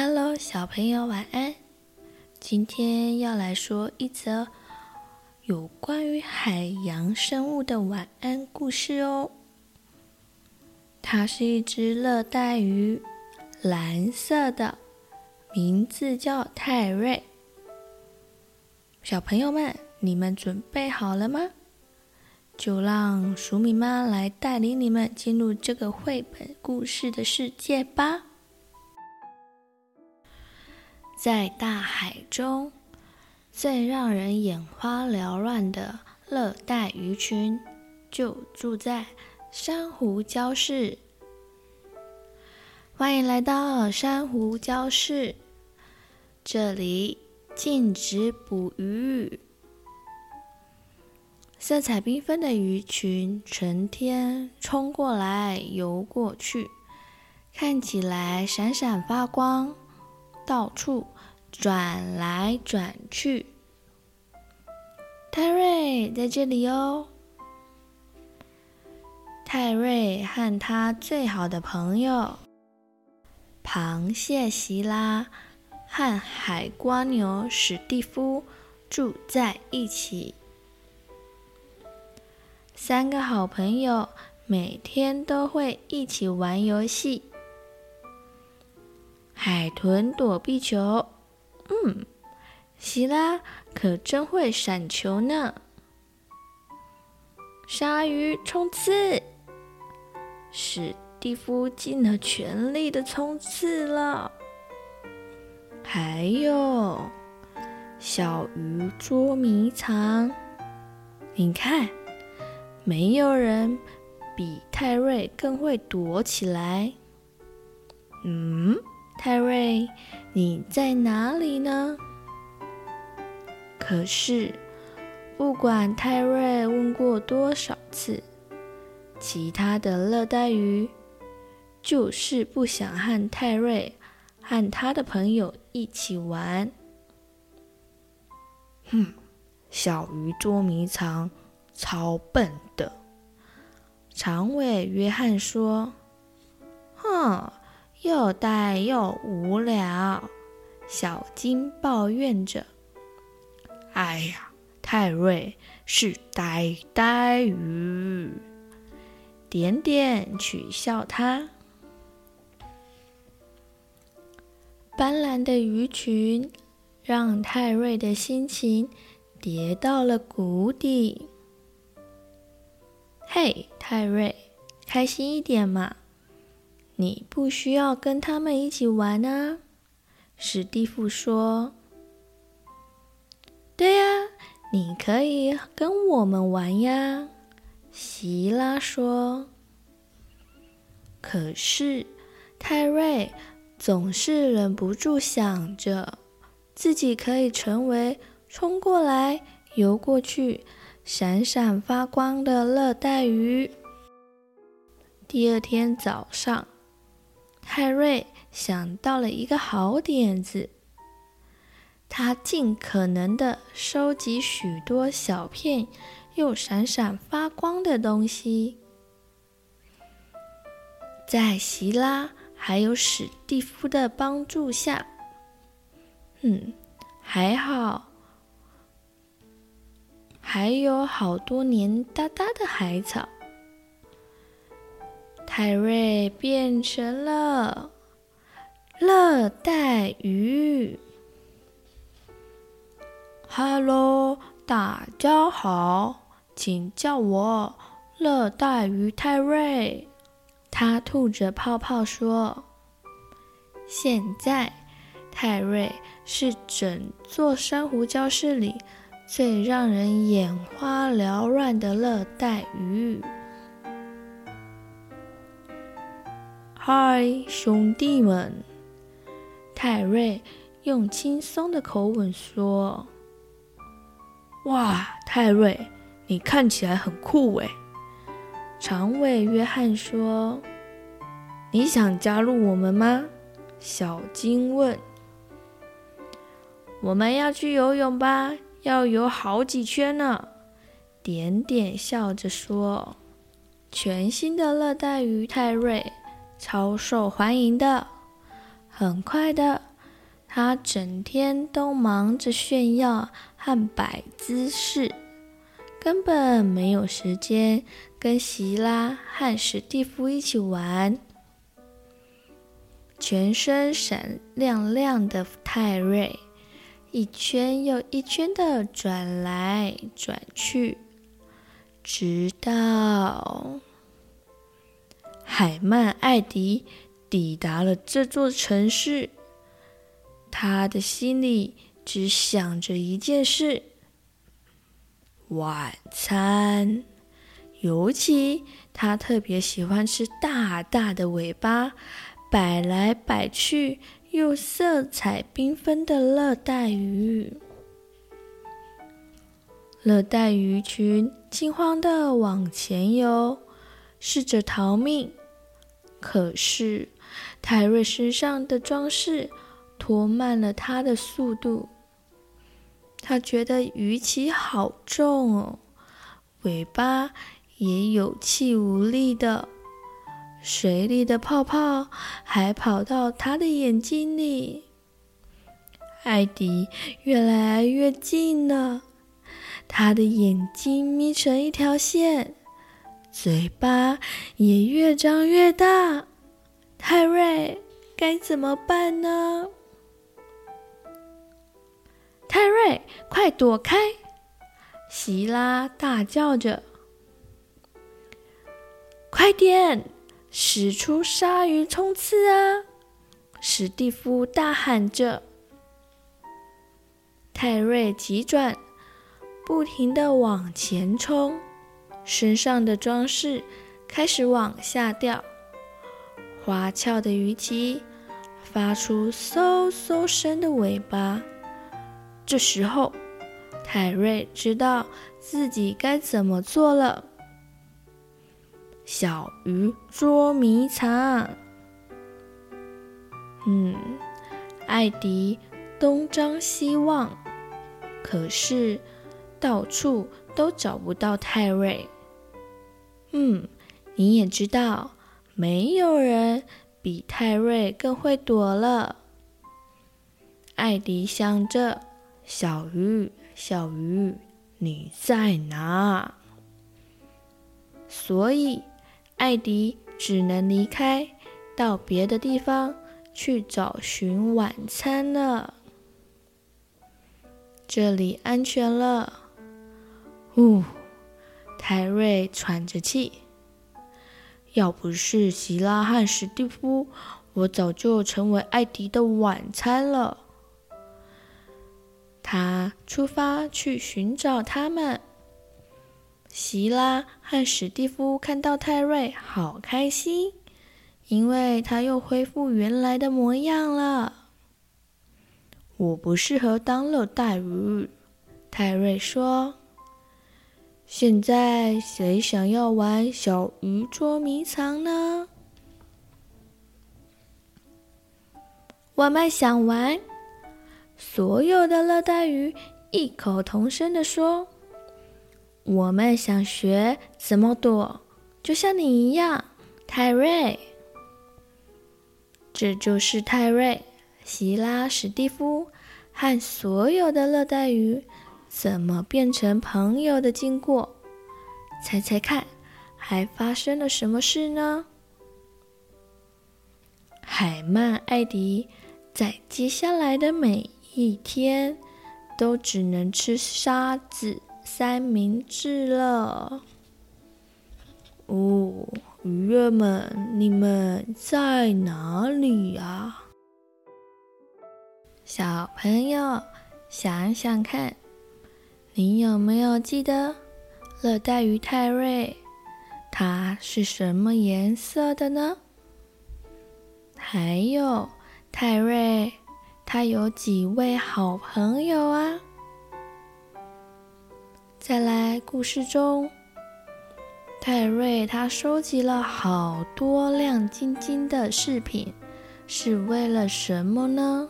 Hello，小朋友，晚安。今天要来说一则有关于海洋生物的晚安故事哦。它是一只热带鱼，蓝色的，名字叫泰瑞。小朋友们，你们准备好了吗？就让鼠米妈来带领你们进入这个绘本故事的世界吧。在大海中，最让人眼花缭乱的热带鱼群，就住在珊瑚礁室。欢迎来到珊瑚礁室，这里禁止捕鱼。色彩缤纷的鱼群成天冲过来游过去，看起来闪闪发光，到处转来转去。泰瑞在这里哦。泰瑞和他最好的朋友螃蟹席拉和海瓜牛史蒂夫住在一起。三个好朋友每天都会一起玩游戏。海豚躲避球，嗯，希拉可真会闪球呢。鲨鱼冲刺，史蒂夫尽了全力的冲刺了。还有小鱼捉迷藏，你看。没有人比泰瑞更会躲起来。嗯，泰瑞，你在哪里呢？可是，不管泰瑞问过多少次，其他的热带鱼就是不想和泰瑞和他的朋友一起玩。哼，小鱼捉迷藏。超笨的，长尾约翰说：“哼，又呆又无聊。”小金抱怨着：“哎呀，泰瑞是呆呆鱼。”点点取笑他。斑斓的鱼群让泰瑞的心情跌到了谷底。嘿，泰瑞，开心一点嘛！你不需要跟他们一起玩啊。史蒂夫说：“对呀，你可以跟我们玩呀。”希拉说。可是泰瑞总是忍不住想着，自己可以成为冲过来、游过去。闪闪发光的热带鱼。第二天早上，泰瑞想到了一个好点子。他尽可能地收集许多小片又闪闪发光的东西，在希拉还有史蒂夫的帮助下，嗯，还好。还有好多黏哒哒的海草，泰瑞变成了热带鱼。哈喽，大家好，请叫我热带鱼泰瑞。他吐着泡泡说：“现在，泰瑞是整座珊瑚礁室里。”最让人眼花缭乱的热带鱼。嗨，兄弟们！泰瑞用轻松的口吻说：“哇，泰瑞，你看起来很酷诶！”长尾约翰说：“你想加入我们吗？”小金问：“我们要去游泳吧？”要游好几圈呢，点点笑着说：“全新的热带鱼泰瑞超受欢迎的，很快的他整天都忙着炫耀和摆姿势，根本没有时间跟希拉和史蒂夫一起玩。全身闪亮亮的泰瑞，一圈又一圈的转来转去，直到海曼艾迪抵达了这座城市。他的心里只想着一件事：晚餐。尤其他特别喜欢吃大大的尾巴，摆来摆去又色彩缤纷的热带鱼。热带鱼群惊慌地往前游，试着逃命。可是泰瑞身上的装饰拖慢了他的速度。他觉得鱼鳍好重哦，尾巴也有气无力的，水里的泡泡还跑到他的眼睛里。艾迪越来越近了，他的眼睛眯成一条线。嘴巴也越张越大，泰瑞该怎么办呢？泰瑞，快躲开！希拉大叫着：“快点，使出鲨鱼冲刺啊！”史蒂夫大喊着。泰瑞急转，不停地往前冲。身上的装饰开始往下掉，花俏的鱼鳍发出嗖嗖声的尾巴。这时候，泰瑞知道自己该怎么做了。小鱼捉迷藏。嗯，艾迪东张西望，可是到处都找不到泰瑞。嗯，你也知道，没有人比泰瑞更会躲了。艾迪想着：“小鱼，小鱼，你在哪？”所以，艾迪只能离开，到别的地方去找寻晚餐了。这里安全了。呜。泰瑞喘着气，要不是希拉和史蒂夫，我早就成为艾迪的晚餐了。他出发去寻找他们。希拉和史蒂夫看到泰瑞，好开心，因为他又恢复原来的模样了。我不适合当热带鱼，泰瑞说。现在谁想要玩小鱼捉迷藏呢？我们想玩。所有的热带鱼异口同声地说：“我们想学怎么躲，就像你一样，泰瑞。”这就是泰瑞、希拉、史蒂夫和所有的热带鱼。怎么变成朋友的经过？猜猜看，还发生了什么事呢？海曼艾迪在接下来的每一天都只能吃沙子三明治了。哦，鱼儿们，你们在哪里啊？小朋友，想想看。你有没有记得热带鱼泰瑞？它是什么颜色的呢？还有泰瑞，他有几位好朋友啊？再来，故事中，泰瑞他收集了好多亮晶晶的饰品，是为了什么呢？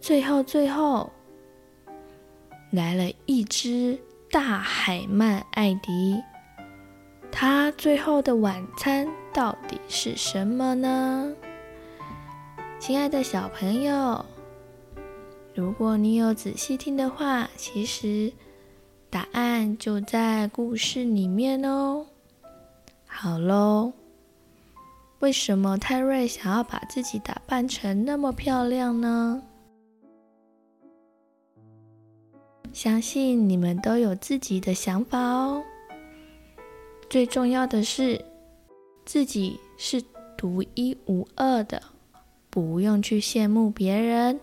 最后，最后。来了一只大海曼艾迪，他最后的晚餐到底是什么呢？亲爱的小朋友，如果你有仔细听的话，其实答案就在故事里面哦。好喽，为什么泰瑞想要把自己打扮成那么漂亮呢？相信你们都有自己的想法哦。最重要的是，自己是独一无二的，不用去羡慕别人。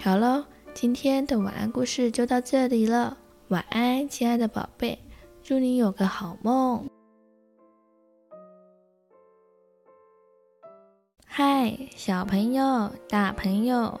好了，今天的晚安故事就到这里了。晚安，亲爱的宝贝，祝你有个好梦。嗨，小朋友、大朋友，